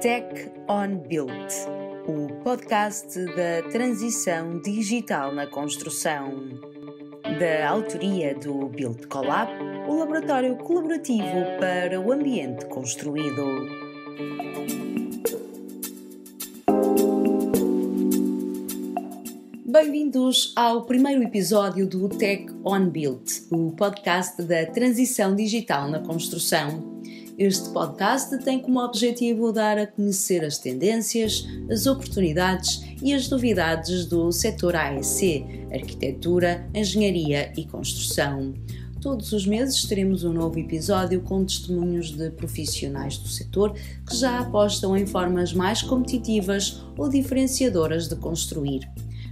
Tech on Build, o podcast da transição digital na construção. Da autoria do Build Collab, o laboratório colaborativo para o ambiente construído. Bem-vindos ao primeiro episódio do Tech on Build, o podcast da transição digital na construção. Este podcast tem como objetivo dar a conhecer as tendências, as oportunidades e as novidades do setor AEC, arquitetura, engenharia e construção. Todos os meses teremos um novo episódio com testemunhos de profissionais do setor que já apostam em formas mais competitivas ou diferenciadoras de construir.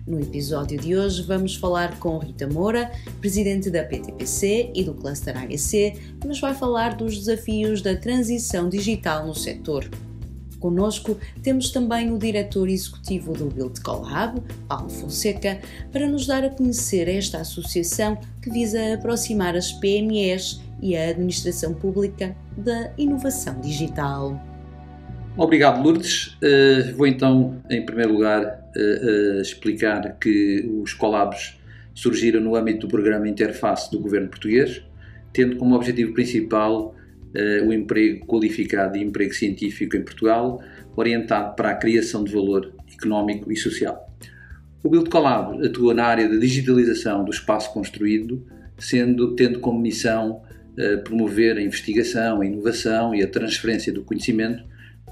No episódio de hoje vamos falar com Rita Moura, presidente da PTPC e do Cluster AEC, que nos vai falar dos desafios da transição digital no setor. Conosco temos também o diretor executivo do Build Collab, Paulo Fonseca, para nos dar a conhecer esta associação que visa aproximar as PMEs e a administração pública da inovação digital. Obrigado, Lourdes. Uh, vou então, em primeiro lugar, uh, explicar que os collabs surgiram no âmbito do programa Interface do governo português, tendo como objetivo principal o emprego qualificado e emprego científico em Portugal, orientado para a criação de valor económico e social. O Build Collab atua na área da digitalização do espaço construído, sendo, tendo como missão promover a investigação, a inovação e a transferência do conhecimento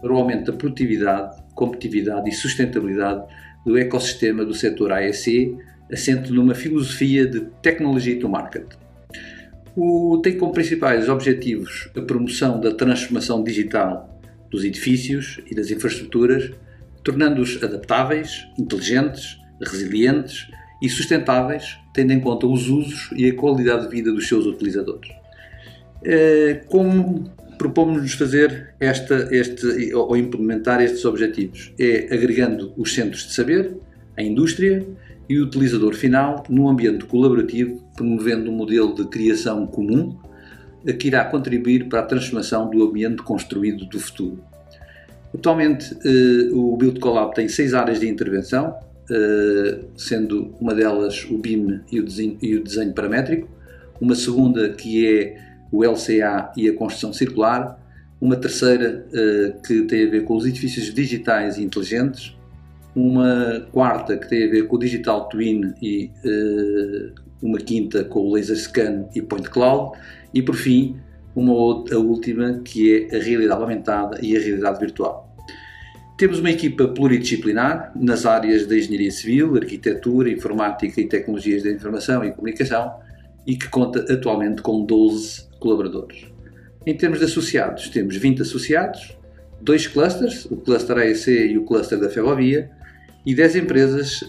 para o aumento da produtividade, competitividade e sustentabilidade do ecossistema do setor AEC, assente numa filosofia de Technology to Market. O, tem como principais objetivos a promoção da transformação digital dos edifícios e das infraestruturas, tornando-os adaptáveis, inteligentes, resilientes e sustentáveis, tendo em conta os usos e a qualidade de vida dos seus utilizadores. Eh, como propomos-nos fazer esta, este, ou implementar estes objetivos? É agregando os centros de saber, a indústria e o utilizador final num ambiente colaborativo, promovendo um modelo de criação comum que irá contribuir para a transformação do ambiente construído do futuro. Atualmente, eh, o Build Collab tem seis áreas de intervenção, eh, sendo uma delas o BIM e o desenho, e o desenho paramétrico, uma segunda que é o LCA e a construção circular, uma terceira uh, que tem a ver com os edifícios digitais e inteligentes, uma quarta que tem a ver com o Digital Twin e uh, uma quinta com o Laser Scan e Point Cloud e por fim uma outra, a última que é a realidade aumentada e a realidade virtual. Temos uma equipa pluridisciplinar nas áreas da engenharia civil, arquitetura, informática e tecnologias da informação e comunicação e que conta atualmente com 12 colaboradores. Em termos de associados, temos 20 associados, dois clusters, o cluster AEC e o cluster da ferrovia, e 10 empresas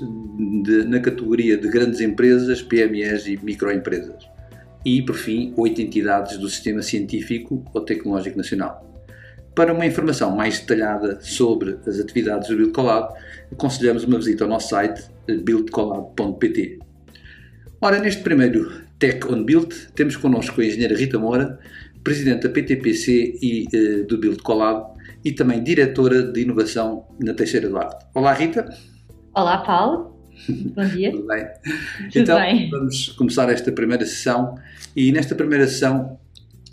de, na categoria de grandes empresas, PMEs e microempresas. E, por fim, 8 entidades do Sistema Científico ou Tecnológico Nacional. Para uma informação mais detalhada sobre as atividades do Build Collab, aconselhamos uma visita ao nosso site buildcollab.pt. Ora, neste primeiro Tech on Build, temos connosco a engenheira Rita Moura, presidente da PTPC e uh, do Build Collab e também diretora de inovação na Teixeira do Arte. Olá, Rita. Olá, Paulo. Bom dia. Tudo bem? Tudo então, bem. vamos começar esta primeira sessão e nesta primeira sessão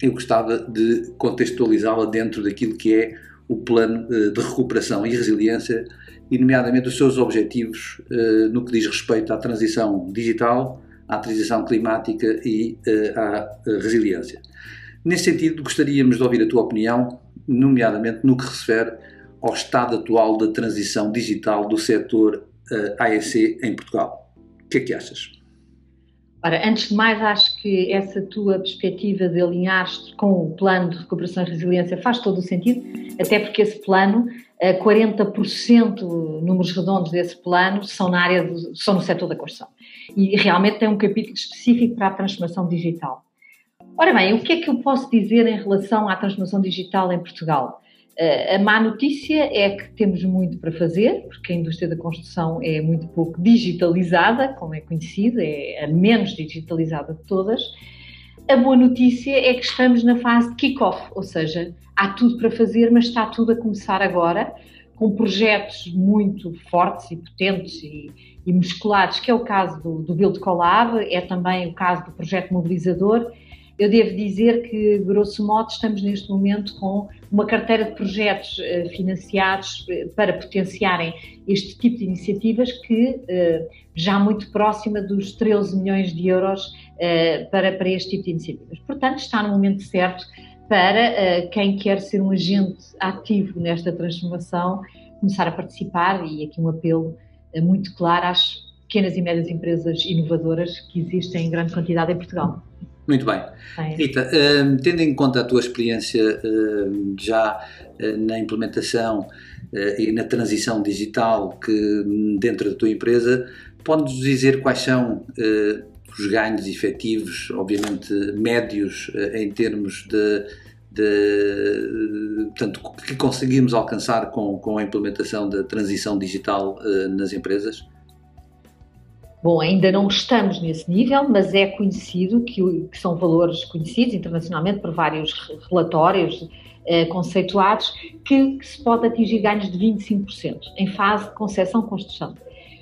eu gostava de contextualizá-la dentro daquilo que é o plano uh, de recuperação e resiliência e nomeadamente os seus objetivos uh, no que diz respeito à transição digital à transição climática e uh, à uh, resiliência. Nesse sentido, gostaríamos de ouvir a tua opinião, nomeadamente no que refere ao estado atual da transição digital do setor uh, eh, AEC em Portugal. O que é que achas? Ora, antes de mais, acho que essa tua perspectiva de alinhar-te com o plano de recuperação e resiliência faz todo o sentido, até porque esse plano 40% números redondos desse plano são na área são no setor da construção. E realmente tem um capítulo específico para a transformação digital. Ora bem, o que é que eu posso dizer em relação à transformação digital em Portugal? A má notícia é que temos muito para fazer, porque a indústria da construção é muito pouco digitalizada, como é conhecido, é a menos digitalizada de todas. A boa notícia é que estamos na fase de kick-off, ou seja, há tudo para fazer, mas está tudo a começar agora, com projetos muito fortes e potentes e, e musculados, que é o caso do, do Build Collab, é também o caso do projeto mobilizador eu devo dizer que, grosso modo, estamos neste momento com uma carteira de projetos uh, financiados uh, para potenciarem este tipo de iniciativas que uh, já muito próxima dos 13 milhões de euros para, para este tipo de iniciativas. Portanto, está no momento certo para quem quer ser um agente ativo nesta transformação começar a participar e aqui um apelo muito claro às pequenas e médias empresas inovadoras que existem em grande quantidade em Portugal. Muito bem. Rita, uh, tendo em conta a tua experiência uh, já uh, na implementação eh, e na transição digital que dentro da tua empresa, podes dizer quais são os ganhos efetivos, obviamente médios, em termos de, de portanto, que conseguimos alcançar com, com a implementação da transição digital nas empresas? Bom, ainda não estamos nesse nível, mas é conhecido que, que são valores conhecidos internacionalmente por vários relatórios eh, conceituados que, que, se pode atingir ganhos de 25% em fase de concepção-construção.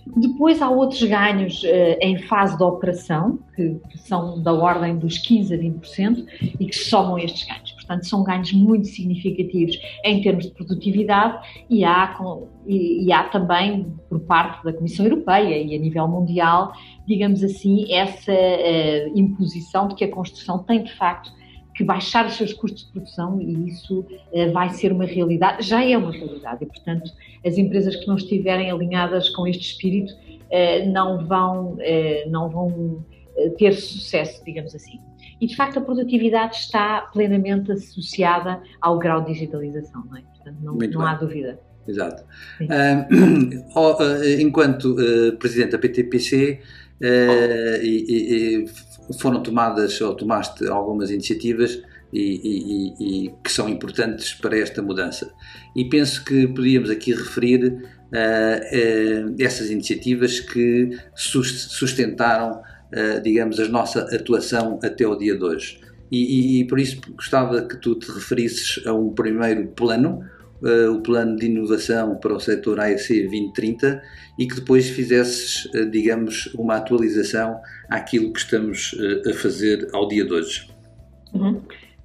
Depois há outros ganhos eh, em fase de operação, que, que, são da ordem dos 15% a 20% e que somam estes ganhos. Portanto, são ganhos muito significativos em termos de produtividade e há, e, e há também, por parte da Comissão Europeia e a nível mundial, digamos assim, essa uh, imposição de que a construção tem, de facto, que baixar os seus custos de produção e isso uh, vai ser uma realidade, já é uma realidade e, portanto, as empresas que não estiverem alinhadas com este espírito uh, não vão, uh, não vão ter sucesso, digamos assim. E, de facto, a produtividade está plenamente associada ao grau de digitalização, não é? Portanto, não, não há dúvida. Exato. enquanto Presidente da PTPC, e, e, foram tomadas ou tomaste algumas iniciativas e, e, e, que são importantes para esta mudança. E penso que podíamos aqui referir uh, uh, essas iniciativas que sustentaram, uh, digamos, a nossa atuação até o dia de hoje. E, e, por isso gostava que tu te referisses a um primeiro plano, uh, o plano de inovação para o setor AEC 2030 e que depois fizesses, uh, digamos, uma atualização àquilo que estamos uh, a fazer ao dia de hoje. Uhum.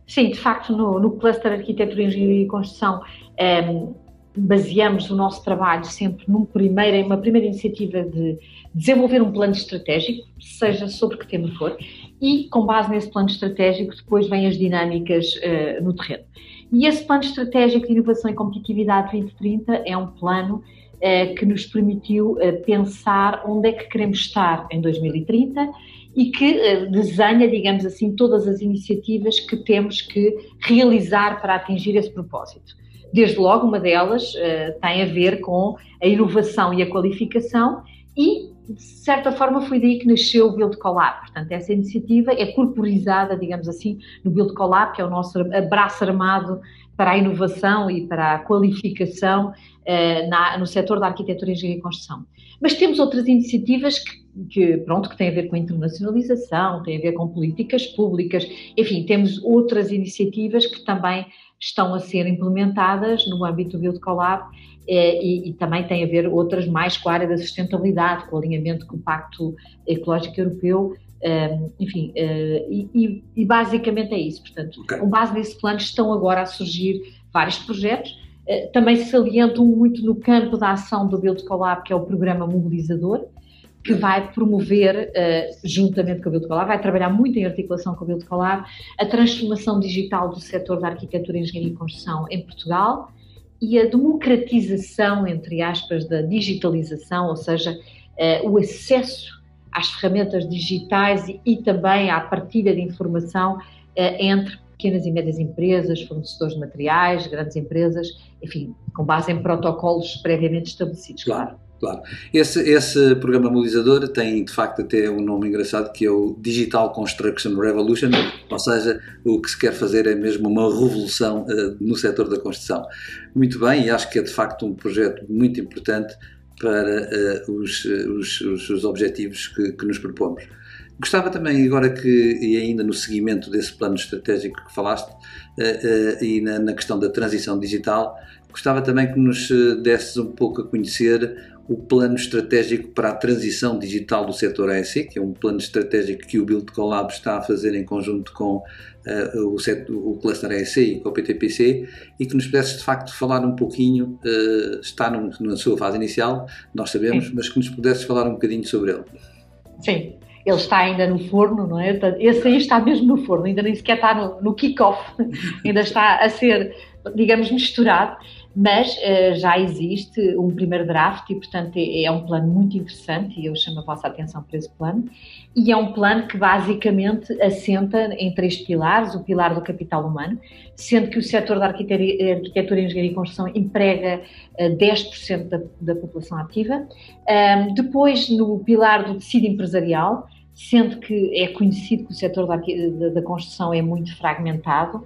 Sim, de facto, no, no Cluster Arquitetura, Engenharia e Construção, um, ehm, baseamos o nosso trabalho sempre num primeiro, uma primeira iniciativa de desenvolver um plano estratégico, seja sobre que tema for, e com base nesse plano estratégico depois vêm as dinâmicas uh, no terreno. E esse plano estratégico de inovação e competitividade 2030 é um plano eh, que nos permitiu eh, pensar onde é que queremos estar em 2030 e que eh, desenha, digamos assim, todas as iniciativas que temos que realizar para atingir esse propósito. Desde logo, uma delas tem a ver com a inovação e a qualificação e de certa forma foi daí que nasceu o Build Collab. Portanto, essa iniciativa é corporizada, digamos assim, no Build Collab, que é o nosso braço armado para a inovação e para a qualificação eh, na, no setor da arquitetura, engenharia e construção. Mas temos outras iniciativas que, que, pronto, que têm a ver com internacionalização, têm a ver com políticas públicas, enfim, temos outras iniciativas que também estão a ser implementadas no âmbito do Build Collab é, e, e, também tem a ver outras mais com a área da sustentabilidade, com o alinhamento com o Pacto Ecológico Europeu, um, enfim, uh, e, e, basicamente é isso. Portanto, okay. com base nesse plano estão agora a surgir vários projetos, uh, também se salientam muito no campo da ação do Build Collab, que é o programa mobilizador, que vai promover, uh, juntamente com Build Collab, vai trabalhar muito em articulação com Build Collab, a transformação digital do setor da arquitetura, engenharia e construção em Portugal, e a democratização, entre aspas, da digitalização, ou seja, uh, o acesso às ferramentas digitais e, e, também à partilha de informação uh, entre pequenas e médias empresas, fornecedores de materiais, grandes empresas, enfim, com base em protocolos previamente estabelecidos, claro. Claro. Esse, esse programa mobilizador tem de facto até um nome engraçado que é o Digital Construction Revolution, ou seja, o que se quer fazer é mesmo uma revolução uh, no setor da construção. Muito bem, e acho que é de facto um projeto muito importante para uh, os, os, os, objetivos que, que, nos propomos. Gostava também, agora que, e ainda no seguimento desse plano estratégico que falaste, uh, uh, e na, na, questão da transição digital, gostava também que nos desses um pouco a conhecer o plano estratégico para a transição digital do setor AEC, que é um plano estratégico que o Build Collab está a fazer em conjunto com uh, o, setor, o Cluster AEC e com o PTPC, e que nos pudesse de facto falar um pouquinho, uh, está no, na sua fase inicial, nós sabemos, Sim. mas que nos pudesse falar um bocadinho sobre ele. Sim, ele está ainda no forno, não é? Esse aí está mesmo no forno, ainda nem sequer está no, no kick-off, ainda está a ser, digamos, misturado mas uh, já existe um primeiro draft e, portanto, é, é, um plano muito interessante e eu chamo a vossa atenção para esse plano. E é um plano que basicamente assenta em três pilares: o pilar do capital humano, sendo que o setor da arquitetura, engenharia e construção emprega uh, eh, 10% da, da população ativa. Um, depois, no pilar do tecido empresarial, sendo que é conhecido que o setor da, da, da construção é muito fragmentado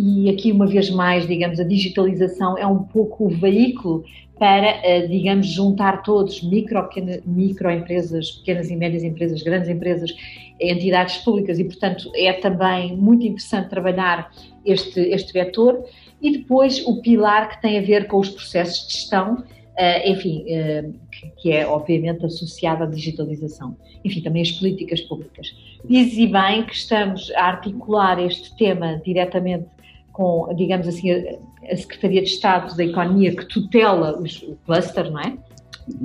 e aqui uma vez mais, digamos, a digitalização é um pouco o veículo para, eh, digamos, juntar todos, micro, microempresas, pequenas e médias empresas, grandes empresas, entidades públicas e, portanto, é também muito interessante trabalhar este, este vetor. E depois o pilar que tem a ver com os processos de gestão, eh, enfim, eh, que é obviamente associado à digitalização. Enfim, também as políticas públicas. Diz e bem que estamos a articular este tema diretamente com, digamos assim, a, Secretaria de Estado da Economia que tutela os, o cluster, não é?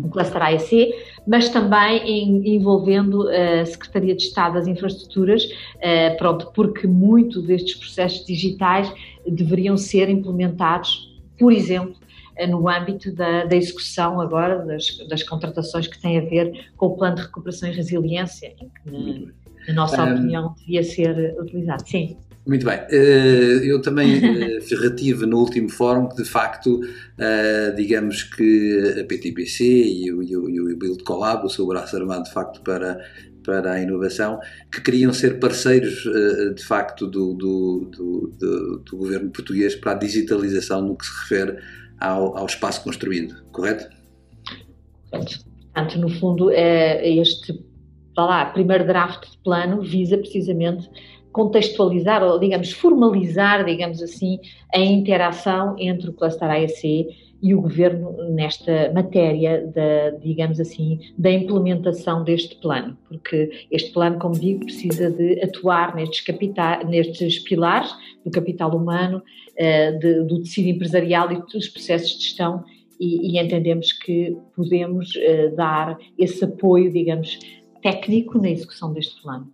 O cluster AEC, mas também em, envolvendo a Secretaria de Estado das Infraestruturas, uh, pronto, porque muito destes processos digitais deveriam ser implementados, por exemplo, eh, no âmbito da, da execução agora das, das, contratações que têm a ver com o plano de recuperação e resiliência, em que, na, na nossa opinião, devia ser utilizado. Sim. Muito bem. Eh, eu também eh, retive no último fórum que, de facto, eh, digamos que a PTPC e o, e o Build Collab, o seu braço armado, de facto, para, para a inovação, que queriam ser parceiros, de facto, do, do, do, do, governo português para a digitalização no que se refere ao, ao espaço construído, correto? Portanto, no fundo, este lá, primeiro draft de plano visa precisamente contextualizar, ou digamos, formalizar, digamos assim, a interação entre o cluster AEC e o governo nesta matéria da, digamos assim, da implementação deste plano, porque este plano, como digo, precisa de atuar nestes, capitais, nestes pilares do capital humano, eh, de, do tecido empresarial e dos processos de gestão e, e entendemos que podemos eh, dar esse apoio, digamos, técnico na execução deste plano.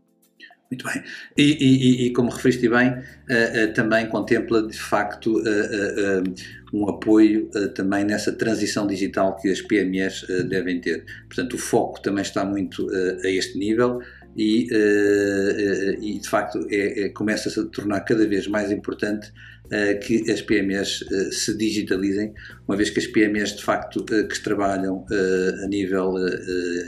Muito bem. E, e, e como referiste bem, uh, uh, também contempla de facto uh, um apoio também nessa transição digital que as PMEs devem ter. Portanto, o foco também está muito a este nível e, e de facto é, é, começa-se a tornar cada vez mais importante que as PMEs eh, se digitalizem, uma vez que as PMEs de facto uh, que trabalham a nível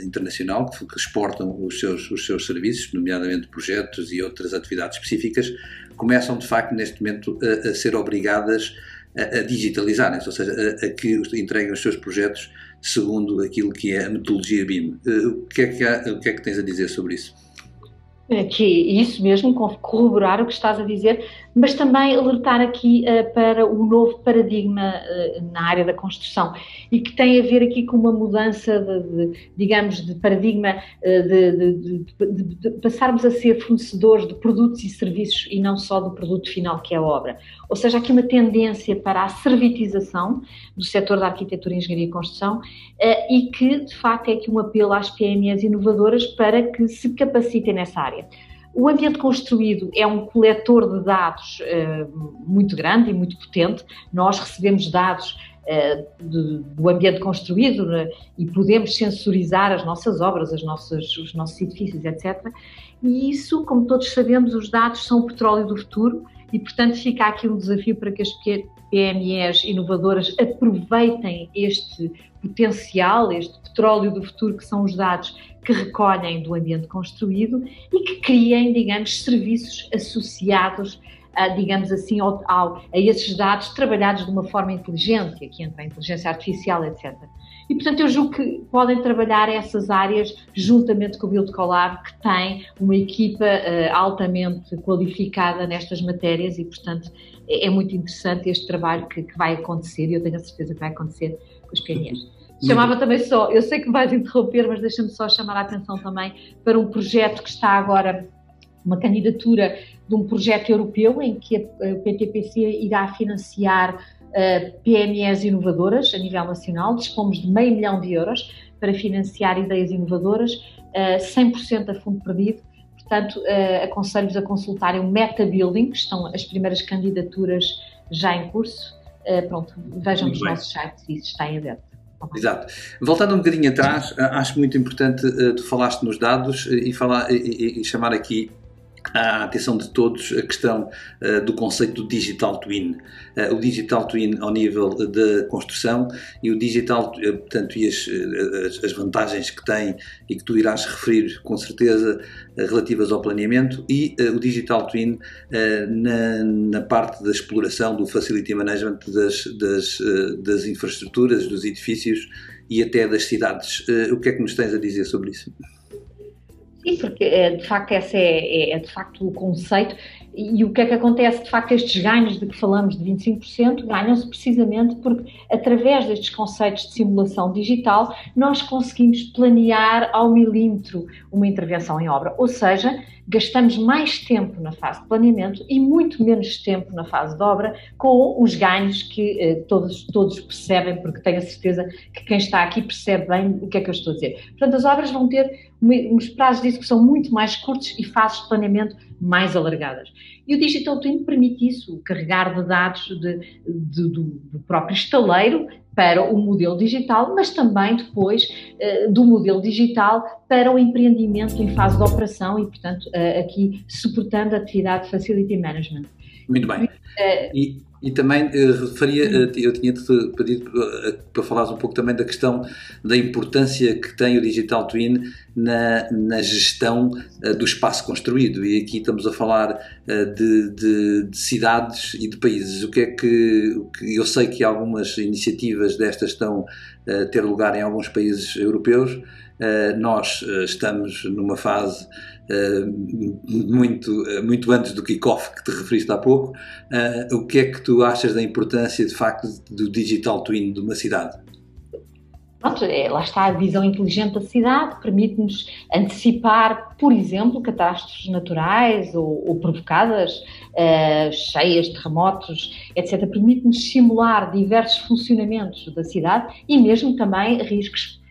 internacional, que, exportam os seus, os seus serviços, nomeadamente projetos e outras atividades específicas, começam de facto neste momento a, a ser obrigadas a, a digitalizarem-se, ou seja, a, a, que entreguem os seus projetos segundo aquilo que é a metodologia BIM. o, que é que há, o que é que tens a dizer sobre isso? É que isso mesmo, corroborar o que estás a dizer, mas também alertar aqui uh, para o novo paradigma uh, na área da construção e que tem a ver aqui com uma mudança de, de digamos, de paradigma uh, de, de, de, passarmos a ser fornecedores de produtos e serviços e não só do produto final que é a obra. Ou seja, aqui uma tendência para a servitização do setor da arquitetura, engenharia e construção e que, de facto, é aqui um apelo às PMEs inovadoras para que se capacitem nessa área área. O ambiente construído é um coletor de dados uh, muito grande e muito potente. Nós recebemos dados uh, de, do ambiente construído né, e podemos sensorizar as nossas obras, as nossas, os nossos edifícios, etc. E isso, como todos sabemos, os dados são o petróleo do futuro e, portanto, fica aqui um desafio para que as PMEs inovadoras aproveitem este potencial, este petróleo do futuro que são os dados que recolhem do ambiente construído e que criem, digamos, serviços associados digamos assim, ao, ao, a esses dados trabalhados de uma forma inteligente, aqui entra a inteligência artificial, etc. E, portanto, eu julgo que podem trabalhar essas áreas juntamente com o Build Collab, que tem uma equipa uh, altamente qualificada nestas matérias e, portanto, é, é muito interessante este trabalho que, que, vai acontecer e eu tenho a certeza que vai acontecer com os PNEs. Chamava também só, eu sei que vais interromper, mas deixa-me só chamar a atenção também para um projeto que está agora, uma candidatura de um projeto europeu em que a PTPC irá financiar uh, PMEs inovadoras a nível nacional. Dispomos de meio milhão de euros para financiar ideias inovadoras, uh, 100% a fundo perdido. Portanto, uh, aconselho-vos a consultarem o Meta Building, que estão as primeiras candidaturas já em curso. Pronto, vejam nos nossos sites isso está em aberto. Exato. Voltando um bocadinho atrás, acho muito importante, uh, tu falaste nos dados e, falar, e, e chamar aqui à atenção de todos a questão uh, do conceito do digital twin. Uh, o digital twin ao nível da construção e o digital, uh, portanto, e as, as, vantagens que tem e que tu irás referir com certeza relativas ao planeamento e o digital twin na, na, parte da exploração do facility management das, das, das infraestruturas, dos edifícios e até das cidades. o que é que nos tens a dizer sobre isso? Sim, porque eh, de facto esse é, é, é, de facto o conceito e o que é que acontece? De facto, estes ganhos de que falamos de 25% ganham-se precisamente porque, através destes conceitos de simulação digital, nós conseguimos planear ao milímetro uma intervenção em obra. Ou seja, gastamos mais tempo na fase de planeamento e muito menos tempo na fase de obra, com os ganhos que eh, todos, todos percebem, porque tenho a certeza que quem está aqui percebe bem o que é que eu estou a dizer. Portanto, as obras vão ter uns prazos de execução muito mais curtos e fases de planeamento mais alargadas. E o Digital Twin permite isso, carregar de dados de, de, do, do, próprio estaleiro para o modelo digital, mas também depois uh, do modelo digital para o empreendimento em fase de operação e, portanto, uh, aqui suportando a atividade de Facility Management. Muito bem. Uh, e e também uh, referia, uh, eu tinha-te pedido uh, para falares um pouco também da questão da importância que tem o Digital Twin na, na gestão do espaço construído. E aqui estamos a falar de, de, de, cidades e de países. O que é que, Eu sei que algumas iniciativas destas estão a ter lugar em alguns países europeus. Nós estamos numa fase eh, muito, eh, muito antes do kickoff que te referiste há pouco, o que é que tu achas da importância de facto do digital twin de uma cidade? Pronto, é, lá está a visão inteligente da cidade, permite-nos antecipar, por exemplo, catástrofes naturais ou, ou provocadas, uh, cheias, terremotos, etc. Permite-nos simular diversos funcionamentos da cidade e mesmo também riscos eh,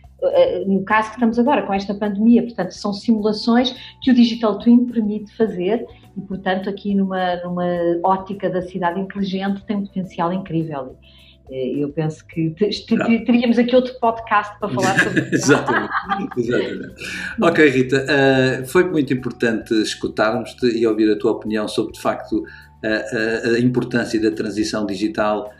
no caso que estamos agora, com esta pandemia. Portanto, são simulações que o Digital Twin permite fazer e, portanto, aqui numa, numa ótica da cidade inteligente tem um potencial incrível. Eh, eu penso que teríamos aqui outro podcast para falar sobre isso. exatamente, exatamente. Ok, Rita, uh, foi muito importante escutarmos-te e ouvir a tua opinião sobre, de facto, uh, a importância da transição digital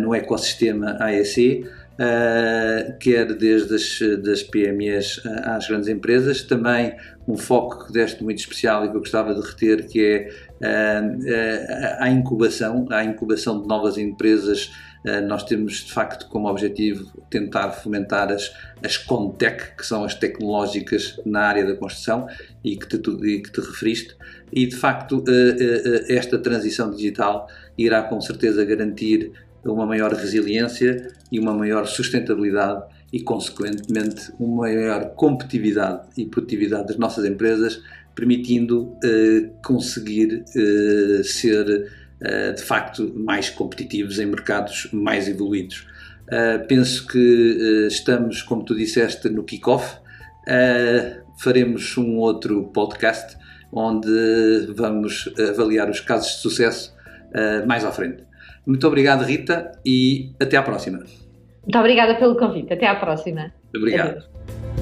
no ecossistema AEC uh, quer desde as das PMEs às grandes empresas. Também um foco que deste muito especial e que eu gostava de reter, que é uh, a incubação, a incubação de novas empresas. Uh, nós temos de facto como objetivo tentar fomentar as, as Contech, que são as tecnológicas na área da construção e que te, e que te referiste, e de facto uh, uh, esta transição digital irá com certeza garantir uma maior resiliência e uma maior sustentabilidade e, consequentemente, uma maior competitividade e produtividade das nossas empresas, permitindo eh, conseguir eh, ser, eh, de facto, mais competitivos em mercados mais evoluídos. Eh, penso que eh, estamos, como tu disseste, no kick-off. Eh, faremos um outro podcast onde vamos avaliar os casos de sucesso mais à frente. Muito obrigado, Rita, e até à próxima. Muito obrigada pelo convite. Até à próxima. Obrigado. Adeus.